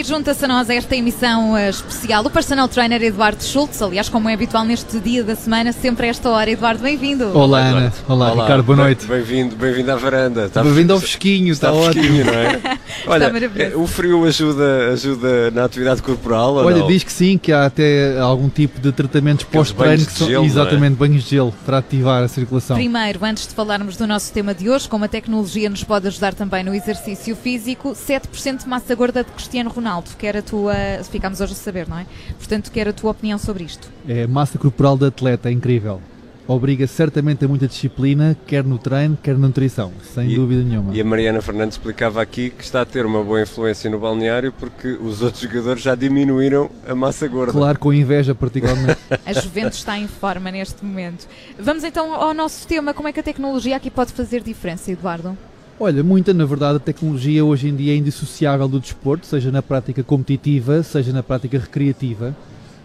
E junta-se a nós a esta emissão uh, especial o personal trainer Eduardo Schultz, aliás, como é habitual neste dia da semana, sempre a esta hora. Eduardo, bem-vindo. Olá, Ana. Olá, Olá, Ricardo, boa noite. Bem-vindo, bem-vindo à varanda. Bem-vindo ao fresquinho, está, está ótimo. não é? Olha, é, o frio ajuda, ajuda na atividade corporal? Olha, não? diz que sim, que há até algum tipo de tratamentos pós-treino que são gelo, é? exatamente é? banhos de gelo para ativar a circulação. Primeiro, antes de falarmos do nosso tema de hoje, como a tecnologia nos pode ajudar também no exercício físico, 7% de massa gorda de Cristiano Ronaldo, que era a tua. Ficámos hoje a saber, não é? Portanto, quero a tua opinião sobre isto. É, massa corporal de atleta é incrível. Obriga certamente a muita disciplina, quer no treino, quer na nutrição, sem e, dúvida nenhuma. E a Mariana Fernandes explicava aqui que está a ter uma boa influência no balneário porque os outros jogadores já diminuíram a massa gorda. Claro, com inveja particularmente. a Juventus está em forma neste momento. Vamos então ao nosso tema, como é que a tecnologia aqui pode fazer diferença, Eduardo? Olha, muita, na verdade, a tecnologia hoje em dia é indissociável do desporto, seja na prática competitiva, seja na prática recreativa.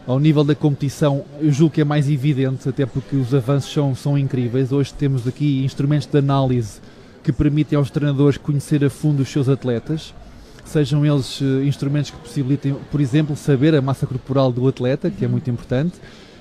Ao nível da competição, eu julgo que é mais evidente, até porque os avanços são, são incríveis. Hoje temos aqui instrumentos de análise que permitem aos treinadores conhecer a fundo os seus atletas, sejam eles uh, instrumentos que possibilitem, por exemplo, saber a massa corporal do atleta, que é muito importante,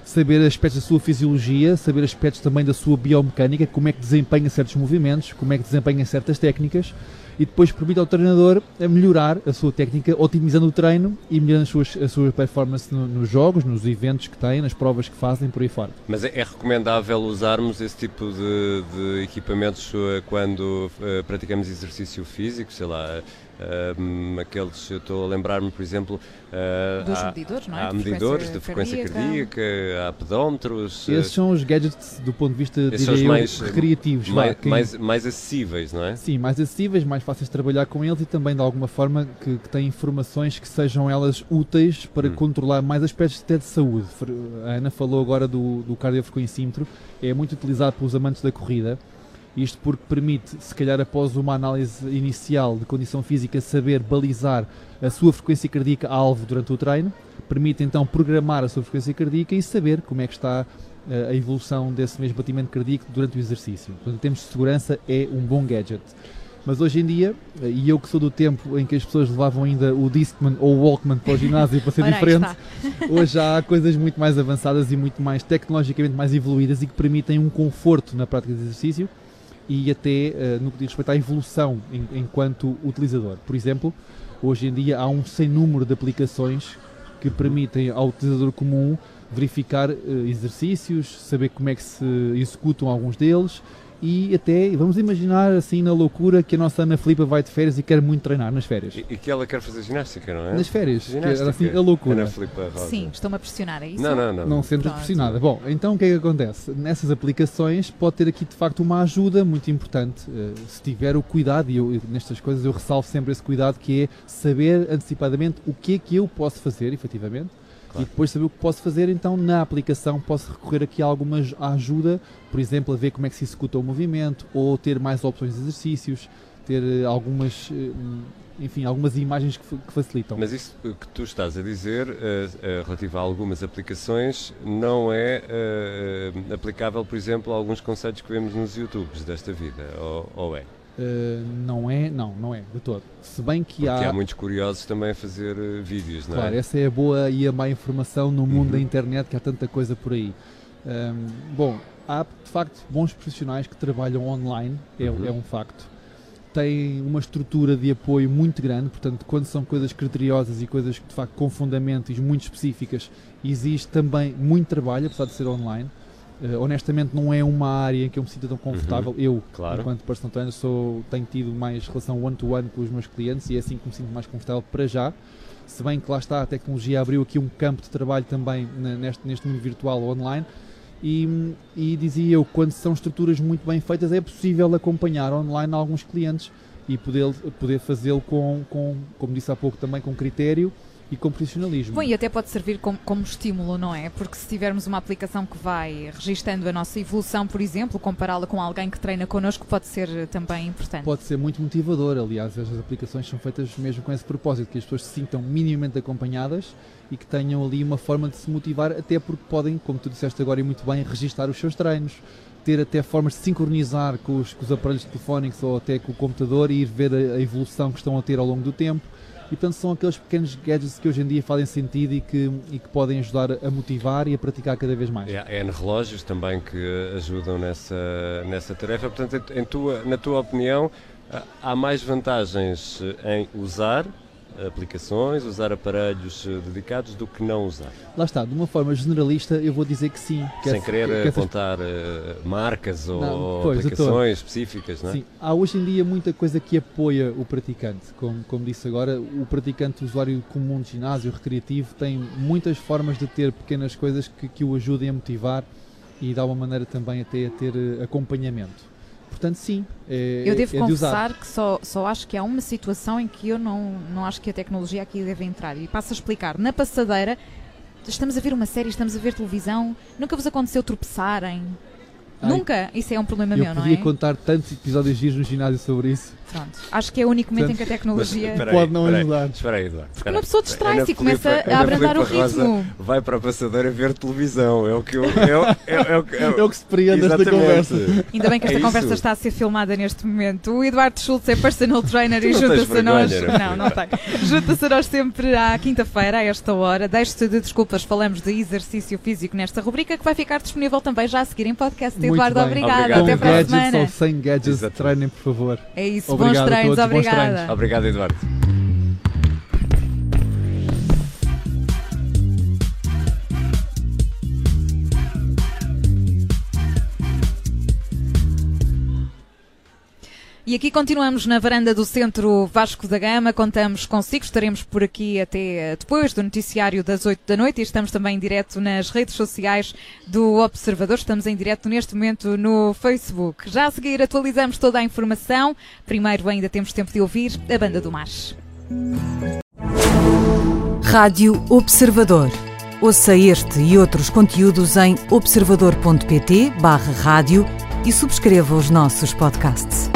saber aspectos da sua fisiologia, saber aspectos também da sua biomecânica, como é que desempenha certos movimentos, como é que desempenha certas técnicas e depois permite ao treinador a melhorar a sua técnica, otimizando o treino e melhorando as suas, a sua performance no, nos jogos, nos eventos que têm, nas provas que fazem, por aí fora. Mas é, é recomendável usarmos esse tipo de, de equipamentos eh, quando uh, praticamos exercício físico, sei lá, Uh, aqueles, eu estou a lembrar-me, por exemplo, uh, dos há, medidores, não é? Há de medidores de frequência cardíaca, há pedómetros. Esses são os gadgets do ponto de vista diria mais, recreativos, mais, quem... mais, mais, acessíveis, não é? Sim, mais acessíveis, mais fáceis de trabalhar com eles e também de alguma forma que, que têm informações que sejam elas úteis para hum. controlar mais aspectos até de saúde. A Ana falou agora do, do cardiofrequencímetro, é muito utilizado pelos amantes da corrida isto porque permite, se calhar após uma análise inicial de condição física, saber balizar a sua frequência cardíaca alvo durante o treino, permite então programar a sua frequência cardíaca e saber como é que está eh, a evolução desse mesmo batimento cardíaco durante o exercício. Portanto, em termos de segurança, é um bom gadget. Mas hoje em dia, eh, e eu que sou do tempo em que as pessoas levavam ainda o Discman ou o Walkman para o ginásio para ser diferente, hoje há coisas muito mais avançadas e muito mais tecnologicamente mais evoluídas e que permitem um conforto na prática de exercício e até uh, no que diz respeito à evolução enquanto utilizador. Por exemplo, hoje em dia há um sem número de aplicações que permitem ao utilizador comum verificar uh, exercícios, saber como é que se executam alguns deles e até, vamos imaginar assim na loucura que a nossa Ana Filipa vai de férias e quer muito treinar nas férias. E, e que ela quer fazer ginástica, não é? Nas férias, ginástica. assim a loucura. Ana Filipa Rosa. Sim, estou-me a pressionar, é isso? Não, não, não. Não sendo pressionada. Bom, então o que é que acontece? Nessas aplicações pode ter aqui de facto uma ajuda muito importante, uh, se tiver o cuidado, e eu, nestas coisas eu ressalvo sempre esse cuidado que é saber antecipadamente o que é que eu posso fazer, efetivamente, Claro. E depois saber o que posso fazer, então na aplicação posso recorrer aqui a alguma ajuda, por exemplo, a ver como é que se executa o movimento, ou ter mais opções de exercícios, ter eh, algumas, eh, enfim, algumas imagens que, que facilitam. Mas isso que tu estás a dizer, uh, uh, relativo a algumas aplicações, não é uh, aplicável, por exemplo, a alguns conceitos que vemos nos YouTubes desta vida, ou, ou é? Uh, não é, não, não é, de todo. Se bem que Porque há. há muitos curiosos também a fazer uh, vídeos, não é? Claro, essa é a boa e a má informação no mundo uhum. da internet, que há tanta coisa por aí. Um, bom, há de facto bons profissionais que trabalham online, é, uhum. é um facto. Têm uma estrutura de apoio muito grande, portanto, quando são coisas criteriosas e coisas de facto com fundamentos muito específicas, existe também muito trabalho, apesar de ser online. Uh, honestamente não é uma área em que eu me sinto tão confortável. Uhum, eu, claro. enquanto personal trainer, sou, tenho tido mais relação one-to-one -one com os meus clientes e é assim que me sinto mais confortável para já. Se bem que lá está, a tecnologia abriu aqui um campo de trabalho também neste, neste mundo virtual online. E, e dizia eu, quando são estruturas muito bem feitas, é possível acompanhar online alguns clientes e poder, poder fazê-lo com, com, como disse há pouco, também com critério e com profissionalismo. Bom, e até pode servir como, como, estímulo, não é? Porque se tivermos uma aplicação que vai registando a nossa evolução, por exemplo, compará-la com alguém que treina connosco pode ser também importante. Pode ser muito motivador, aliás, as aplicações são feitas mesmo com esse propósito, que as pessoas se sintam minimamente acompanhadas e que tenham ali uma forma de se motivar, até porque podem, como tu disseste agora e muito bem, registar os seus treinos, ter até formas de sincronizar com os, com os aparelhos telefónicos ou até com o computador e ir ver a, a evolução que estão a ter ao longo do tempo e portanto são aqueles pequenos gadgets que hoje em dia fazem sentido e que, e que podem ajudar a motivar e a praticar cada vez mais. É, é relógios também que ajudam nessa, nessa tarefa. Portanto, em tua, na tua opinião, há mais vantagens em usar aplicações, usar aparelhos eh, dedicados do que não usar. Lá está, de uma forma generalista eu vou dizer que sim. Que Sem querer que apontar essas... marcas não, ou pois, aplicações específicas, não é? Sim, há hoje em dia muita coisa que apoia o praticante. Como, como disse agora, o praticante usuário comum de ginásio recreativo tem muitas formas de ter pequenas coisas que, que o ajudem a motivar e dá uma maneira também até a ter eh, acompanhamento. Portanto, sim. É, eu devo é confessar que só, só acho que há uma situação em que eu não, não acho que a tecnologia aqui deve entrar. E passo a explicar. Na passadeira, estamos a ver uma série, estamos a ver televisão, nunca vos aconteceu tropeçarem? Ai, Nunca! Isso é um problema meu, não é? Eu podia contar tantos episódios giros no ginásio sobre isso. Pronto. Acho que é o único momento Portanto, em que a tecnologia mas, pode não ajudar. Espera aí, Eduardo. Porque uma pessoa distrai-se e começa a abrandar o ritmo. vai para a passadeira ver televisão. É o que eu. É, é, é, é, o que se prende esta conversa. Ainda bem que esta conversa está a ser filmada neste momento. O Eduardo Schultz é personal trainer e junta-se a nós. Não, não tem. Junta-se a nós sempre à quinta-feira, a esta hora. Deixe-te de desculpas, falamos de exercício físico nesta rubrica que vai ficar disponível também já a seguir em podcast. Muito Eduardo, obrigado. Até para a semana. Ou sem gadgets, treinem, por favor. É isso, Obrigado bons treinos, obrigado. Obrigada. Obrigado, Eduardo. E aqui continuamos na varanda do Centro Vasco da Gama, contamos consigo, estaremos por aqui até depois do noticiário das 8 da noite e estamos também em direto nas redes sociais do Observador, estamos em direto neste momento no Facebook. Já a seguir atualizamos toda a informação, primeiro ainda temos tempo de ouvir a Banda do Mar. Rádio Observador. Ouça este e outros conteúdos em observador.pt barra rádio e subscreva os nossos podcasts.